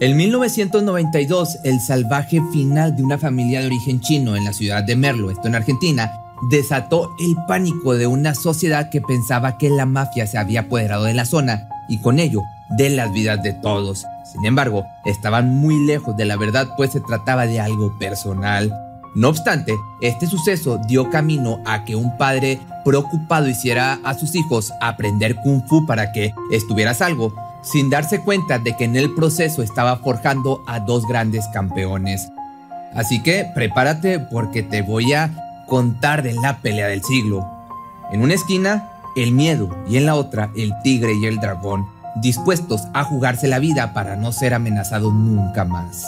En 1992, el salvaje final de una familia de origen chino en la ciudad de Merlo, esto en Argentina, desató el pánico de una sociedad que pensaba que la mafia se había apoderado de la zona y con ello de las vidas de todos. Sin embargo, estaban muy lejos de la verdad pues se trataba de algo personal. No obstante, este suceso dio camino a que un padre preocupado hiciera a sus hijos aprender kung fu para que estuviera salvo sin darse cuenta de que en el proceso estaba forjando a dos grandes campeones. Así que prepárate porque te voy a contar de la pelea del siglo. En una esquina, el miedo y en la otra, el tigre y el dragón, dispuestos a jugarse la vida para no ser amenazados nunca más.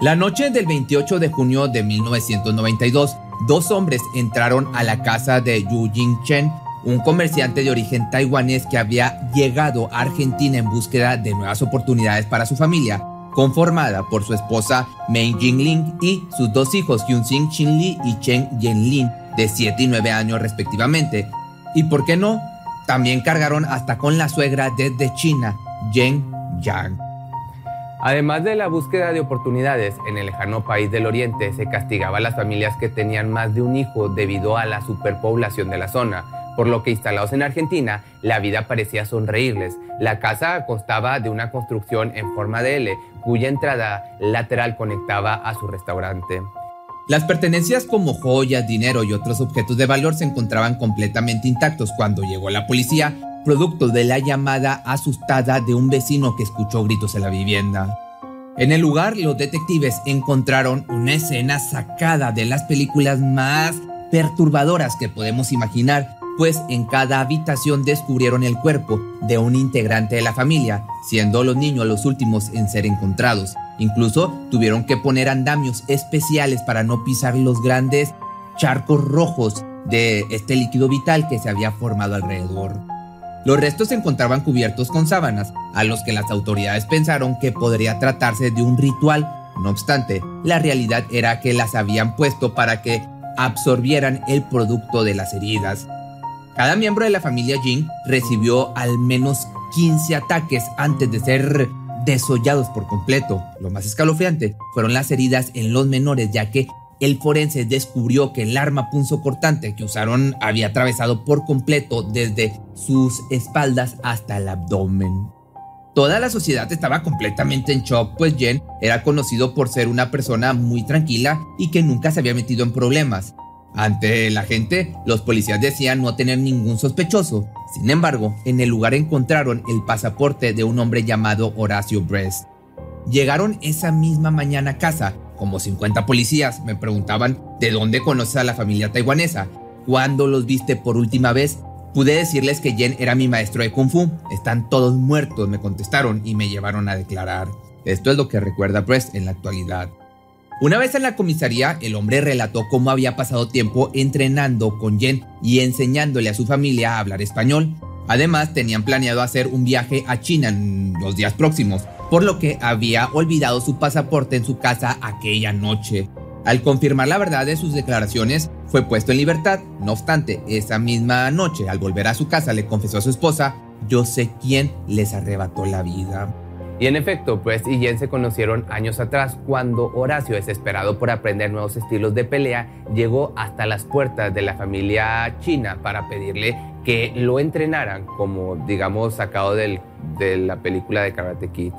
La noche del 28 de junio de 1992, dos hombres entraron a la casa de Yu Jing-chen, un comerciante de origen taiwanés que había llegado a Argentina en búsqueda de nuevas oportunidades para su familia, conformada por su esposa Mei Jingling y sus dos hijos Hyun-Sing Chin-li y Chen Yen-lin, de 7 y 9 años respectivamente. Y por qué no, también cargaron hasta con la suegra desde China, Yen Yang. Además de la búsqueda de oportunidades en el lejano país del Oriente, se castigaba a las familias que tenían más de un hijo debido a la superpoblación de la zona, por lo que instalados en Argentina, la vida parecía sonreírles. La casa constaba de una construcción en forma de L, cuya entrada lateral conectaba a su restaurante. Las pertenencias como joyas, dinero y otros objetos de valor se encontraban completamente intactos cuando llegó la policía producto de la llamada asustada de un vecino que escuchó gritos en la vivienda. En el lugar, los detectives encontraron una escena sacada de las películas más perturbadoras que podemos imaginar, pues en cada habitación descubrieron el cuerpo de un integrante de la familia, siendo los niños los últimos en ser encontrados. Incluso tuvieron que poner andamios especiales para no pisar los grandes charcos rojos de este líquido vital que se había formado alrededor. Los restos se encontraban cubiertos con sábanas, a los que las autoridades pensaron que podría tratarse de un ritual. No obstante, la realidad era que las habían puesto para que absorbieran el producto de las heridas. Cada miembro de la familia Jin recibió al menos 15 ataques antes de ser desollados por completo. Lo más escalofriante fueron las heridas en los menores, ya que el forense descubrió que el arma punzocortante que usaron había atravesado por completo desde sus espaldas hasta el abdomen. Toda la sociedad estaba completamente en shock, pues Jen era conocido por ser una persona muy tranquila y que nunca se había metido en problemas. Ante la gente, los policías decían no tener ningún sospechoso. Sin embargo, en el lugar encontraron el pasaporte de un hombre llamado Horacio Brest. Llegaron esa misma mañana a casa como 50 policías me preguntaban de dónde conoces a la familia taiwanesa, cuándo los viste por última vez. Pude decirles que Jen era mi maestro de kung fu. Están todos muertos, me contestaron y me llevaron a declarar. Esto es lo que recuerda Press en la actualidad. Una vez en la comisaría, el hombre relató cómo había pasado tiempo entrenando con Jen y enseñándole a su familia a hablar español. Además, tenían planeado hacer un viaje a China en los días próximos, por lo que había olvidado su pasaporte en su casa aquella noche. Al confirmar la verdad de sus declaraciones, fue puesto en libertad. No obstante, esa misma noche, al volver a su casa, le confesó a su esposa, yo sé quién les arrebató la vida. Y en efecto, Prest y Jen se conocieron años atrás cuando Horacio, desesperado por aprender nuevos estilos de pelea, llegó hasta las puertas de la familia china para pedirle que lo entrenaran, como digamos sacado de la película de Karate Kid.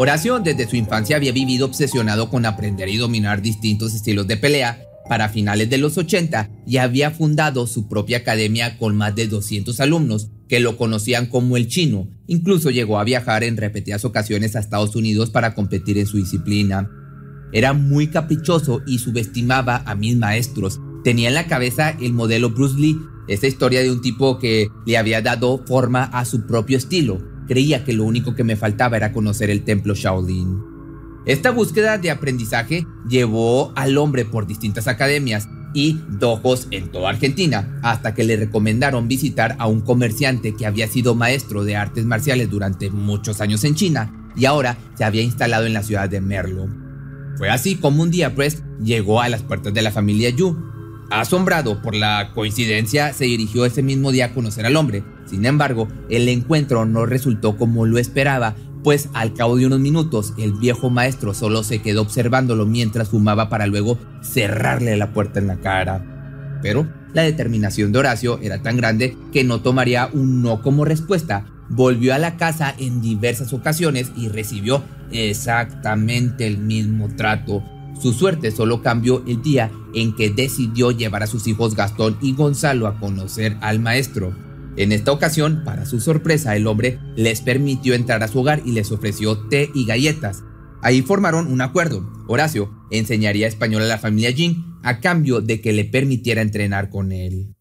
Horacio desde su infancia había vivido obsesionado con aprender y dominar distintos estilos de pelea. Para finales de los 80 ya había fundado su propia academia con más de 200 alumnos que lo conocían como el chino. Incluso llegó a viajar en repetidas ocasiones a Estados Unidos para competir en su disciplina. Era muy caprichoso y subestimaba a mis maestros. Tenía en la cabeza el modelo Bruce Lee, esa historia de un tipo que le había dado forma a su propio estilo. Creía que lo único que me faltaba era conocer el templo Shaolin. Esta búsqueda de aprendizaje llevó al hombre por distintas academias y dojos en toda Argentina, hasta que le recomendaron visitar a un comerciante que había sido maestro de artes marciales durante muchos años en China y ahora se había instalado en la ciudad de Merlo. Fue así como un día Press llegó a las puertas de la familia Yu. Asombrado por la coincidencia, se dirigió ese mismo día a conocer al hombre. Sin embargo, el encuentro no resultó como lo esperaba, pues al cabo de unos minutos el viejo maestro solo se quedó observándolo mientras fumaba para luego cerrarle la puerta en la cara. Pero la determinación de Horacio era tan grande que no tomaría un no como respuesta. Volvió a la casa en diversas ocasiones y recibió exactamente el mismo trato. Su suerte solo cambió el día en que decidió llevar a sus hijos Gastón y Gonzalo a conocer al maestro. En esta ocasión, para su sorpresa, el hombre les permitió entrar a su hogar y les ofreció té y galletas. Ahí formaron un acuerdo. Horacio enseñaría español a la familia Jin a cambio de que le permitiera entrenar con él.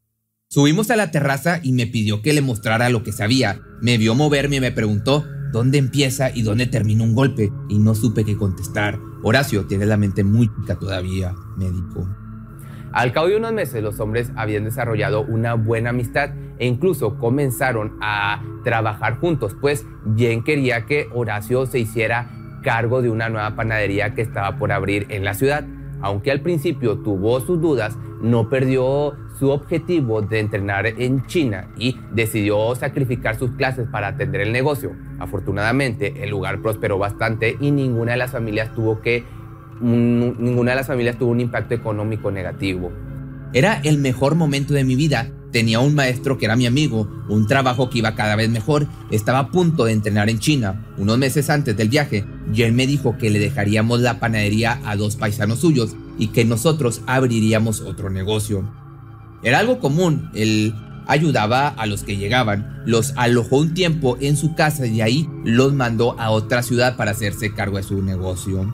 Subimos a la terraza y me pidió que le mostrara lo que sabía. Me vio moverme y me preguntó dónde empieza y dónde termina un golpe y no supe qué contestar. Horacio tiene la mente muy chica todavía, me dijo. Al cabo de unos meses los hombres habían desarrollado una buena amistad e incluso comenzaron a trabajar juntos, pues bien quería que Horacio se hiciera cargo de una nueva panadería que estaba por abrir en la ciudad. Aunque al principio tuvo sus dudas, no perdió su objetivo de entrenar en China y decidió sacrificar sus clases para atender el negocio. Afortunadamente, el lugar prosperó bastante y ninguna de las familias tuvo que ninguna de las familias tuvo un impacto económico negativo. Era el mejor momento de mi vida. Tenía un maestro que era mi amigo, un trabajo que iba cada vez mejor. Estaba a punto de entrenar en China. Unos meses antes del viaje, Jen me dijo que le dejaríamos la panadería a dos paisanos suyos y que nosotros abriríamos otro negocio. Era algo común, él ayudaba a los que llegaban, los alojó un tiempo en su casa y ahí los mandó a otra ciudad para hacerse cargo de su negocio.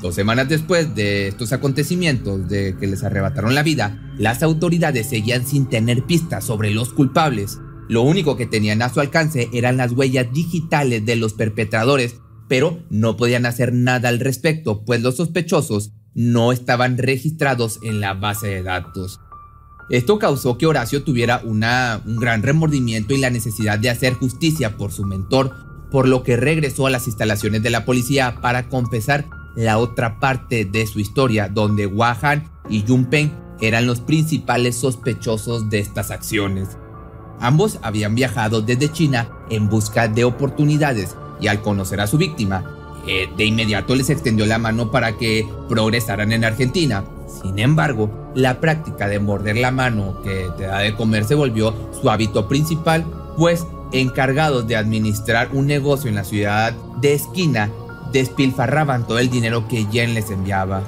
Dos semanas después de estos acontecimientos de que les arrebataron la vida, las autoridades seguían sin tener pistas sobre los culpables. Lo único que tenían a su alcance eran las huellas digitales de los perpetradores, pero no podían hacer nada al respecto, pues los sospechosos no estaban registrados en la base de datos. Esto causó que Horacio tuviera un gran remordimiento y la necesidad de hacer justicia por su mentor, por lo que regresó a las instalaciones de la policía para confesar la otra parte de su historia, donde Wahan y Junpeng eran los principales sospechosos de estas acciones. Ambos habían viajado desde China en busca de oportunidades y al conocer a su víctima, eh, de inmediato les extendió la mano para que progresaran en Argentina. Sin embargo, la práctica de morder la mano que te da de comer se volvió su hábito principal, pues encargados de administrar un negocio en la ciudad de esquina despilfarraban todo el dinero que Jen les enviaba.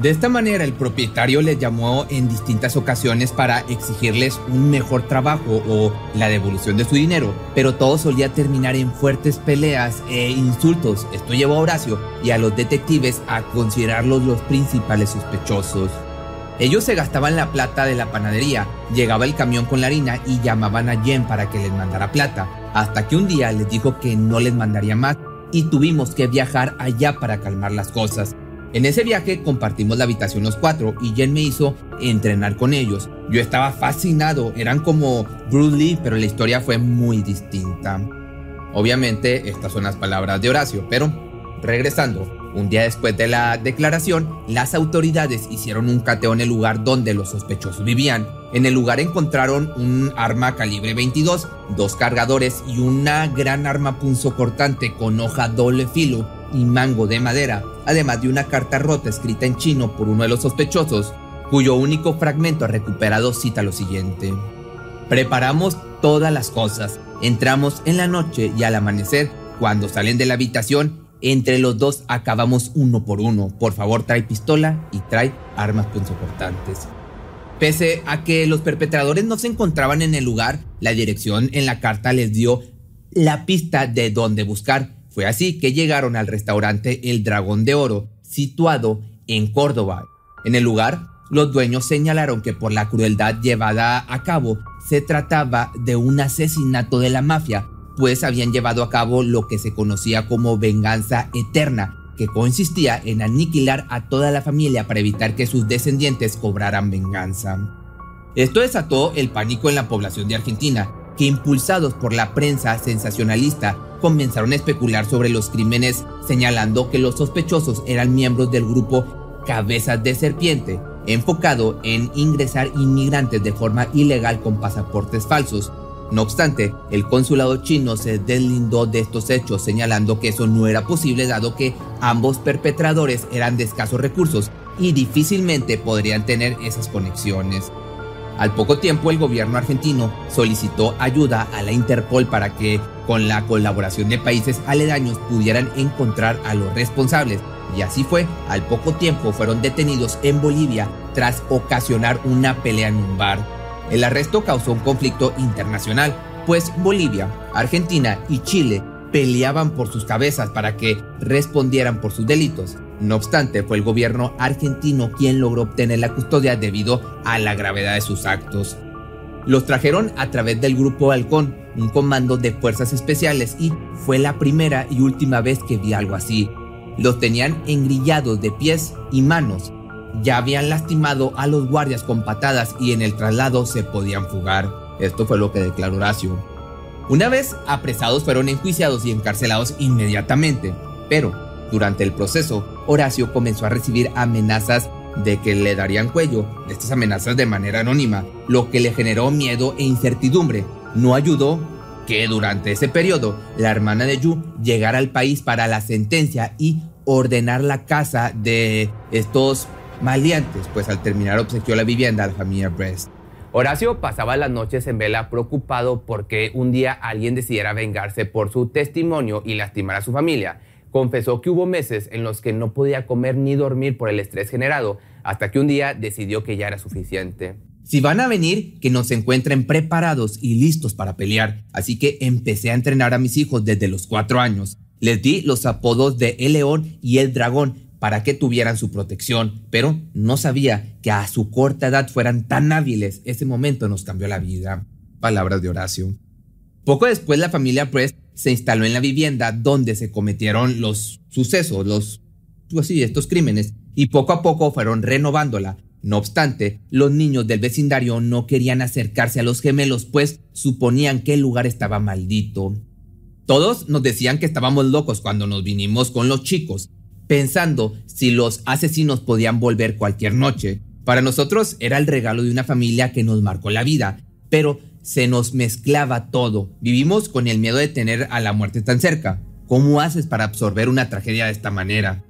De esta manera el propietario les llamó en distintas ocasiones para exigirles un mejor trabajo o la devolución de su dinero, pero todo solía terminar en fuertes peleas e insultos. Esto llevó a Horacio y a los detectives a considerarlos los principales sospechosos. Ellos se gastaban la plata de la panadería, llegaba el camión con la harina y llamaban a Jen para que les mandara plata, hasta que un día les dijo que no les mandaría más y tuvimos que viajar allá para calmar las cosas. En ese viaje compartimos la habitación los cuatro y Jen me hizo entrenar con ellos. Yo estaba fascinado, eran como Bruce Lee, pero la historia fue muy distinta. Obviamente estas son las palabras de Horacio, pero regresando, un día después de la declaración, las autoridades hicieron un cateo en el lugar donde los sospechosos vivían. En el lugar encontraron un arma calibre 22, dos cargadores y una gran arma cortante con hoja doble filo y mango de madera, además de una carta rota escrita en chino por uno de los sospechosos, cuyo único fragmento recuperado cita lo siguiente. Preparamos todas las cosas, entramos en la noche y al amanecer, cuando salen de la habitación, entre los dos acabamos uno por uno. Por favor, trae pistola y trae armas punzocortantes. Pese a que los perpetradores no se encontraban en el lugar, la dirección en la carta les dio la pista de dónde buscar. Fue así que llegaron al restaurante El Dragón de Oro, situado en Córdoba. En el lugar, los dueños señalaron que por la crueldad llevada a cabo se trataba de un asesinato de la mafia, pues habían llevado a cabo lo que se conocía como venganza eterna, que consistía en aniquilar a toda la familia para evitar que sus descendientes cobraran venganza. Esto desató el pánico en la población de Argentina, que impulsados por la prensa sensacionalista comenzaron a especular sobre los crímenes, señalando que los sospechosos eran miembros del grupo Cabezas de Serpiente, enfocado en ingresar inmigrantes de forma ilegal con pasaportes falsos. No obstante, el consulado chino se deslindó de estos hechos, señalando que eso no era posible dado que ambos perpetradores eran de escasos recursos y difícilmente podrían tener esas conexiones. Al poco tiempo el gobierno argentino solicitó ayuda a la Interpol para que, con la colaboración de países aledaños, pudieran encontrar a los responsables. Y así fue, al poco tiempo fueron detenidos en Bolivia tras ocasionar una pelea en un bar. El arresto causó un conflicto internacional, pues Bolivia, Argentina y Chile peleaban por sus cabezas para que respondieran por sus delitos. No obstante, fue el gobierno argentino quien logró obtener la custodia debido a la gravedad de sus actos. Los trajeron a través del Grupo Halcón, un comando de fuerzas especiales, y fue la primera y última vez que vi algo así. Los tenían engrillados de pies y manos. Ya habían lastimado a los guardias con patadas y en el traslado se podían fugar. Esto fue lo que declaró Horacio. Una vez apresados fueron enjuiciados y encarcelados inmediatamente, pero durante el proceso, Horacio comenzó a recibir amenazas de que le darían cuello, estas amenazas de manera anónima, lo que le generó miedo e incertidumbre. No ayudó que durante ese periodo la hermana de Yu llegara al país para la sentencia y ordenar la casa de estos maleantes, pues al terminar obsequió la vivienda a la familia Brest. Horacio pasaba las noches en vela preocupado porque un día alguien decidiera vengarse por su testimonio y lastimar a su familia. Confesó que hubo meses en los que no podía comer ni dormir por el estrés generado, hasta que un día decidió que ya era suficiente. Si van a venir, que nos encuentren preparados y listos para pelear. Así que empecé a entrenar a mis hijos desde los cuatro años. Les di los apodos de El León y El Dragón para que tuvieran su protección, pero no sabía que a su corta edad fueran tan hábiles. Ese momento nos cambió la vida. Palabras de Horacio. Poco después la familia Prest se instaló en la vivienda donde se cometieron los sucesos, los, pues estos crímenes, y poco a poco fueron renovándola. No obstante, los niños del vecindario no querían acercarse a los gemelos, pues suponían que el lugar estaba maldito. Todos nos decían que estábamos locos cuando nos vinimos con los chicos, pensando si los asesinos podían volver cualquier noche. Para nosotros era el regalo de una familia que nos marcó la vida, pero se nos mezclaba todo. Vivimos con el miedo de tener a la muerte tan cerca. ¿Cómo haces para absorber una tragedia de esta manera?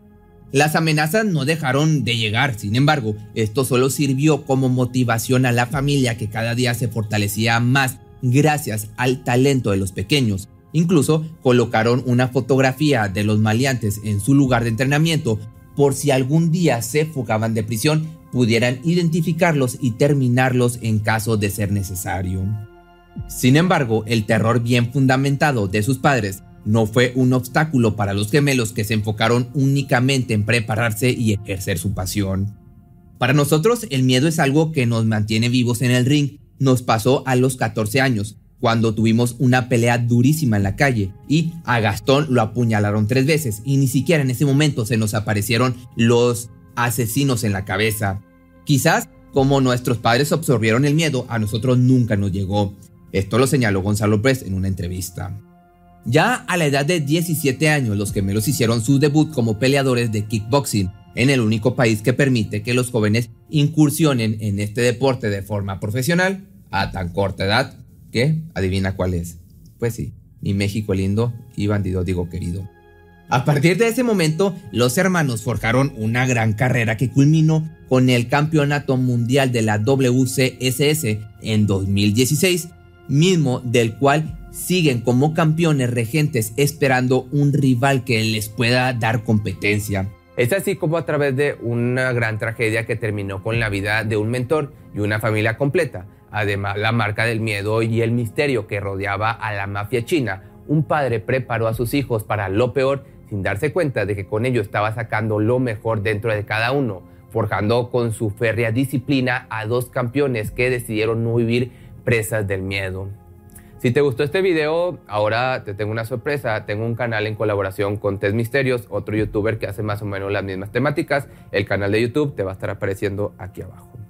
Las amenazas no dejaron de llegar, sin embargo, esto solo sirvió como motivación a la familia que cada día se fortalecía más gracias al talento de los pequeños. Incluso colocaron una fotografía de los maleantes en su lugar de entrenamiento por si algún día se fugaban de prisión pudieran identificarlos y terminarlos en caso de ser necesario. Sin embargo, el terror bien fundamentado de sus padres no fue un obstáculo para los gemelos que se enfocaron únicamente en prepararse y ejercer su pasión. Para nosotros el miedo es algo que nos mantiene vivos en el ring. Nos pasó a los 14 años. Cuando tuvimos una pelea durísima en la calle y a Gastón lo apuñalaron tres veces y ni siquiera en ese momento se nos aparecieron los asesinos en la cabeza. Quizás como nuestros padres absorbieron el miedo, a nosotros nunca nos llegó. Esto lo señaló Gonzalo Brest en una entrevista. Ya a la edad de 17 años, los gemelos hicieron su debut como peleadores de kickboxing en el único país que permite que los jóvenes incursionen en este deporte de forma profesional a tan corta edad que, adivina cuál es. Pues sí, mi México lindo y bandido digo querido. A partir de ese momento, los hermanos forjaron una gran carrera que culminó con el Campeonato Mundial de la WCSS en 2016, mismo del cual siguen como campeones regentes esperando un rival que les pueda dar competencia. Es así como a través de una gran tragedia que terminó con la vida de un mentor y una familia completa, además la marca del miedo y el misterio que rodeaba a la mafia china, un padre preparó a sus hijos para lo peor sin darse cuenta de que con ello estaba sacando lo mejor dentro de cada uno, forjando con su férrea disciplina a dos campeones que decidieron no vivir presas del miedo. Si te gustó este video, ahora te tengo una sorpresa. Tengo un canal en colaboración con Tess Misterios, otro youtuber que hace más o menos las mismas temáticas. El canal de YouTube te va a estar apareciendo aquí abajo.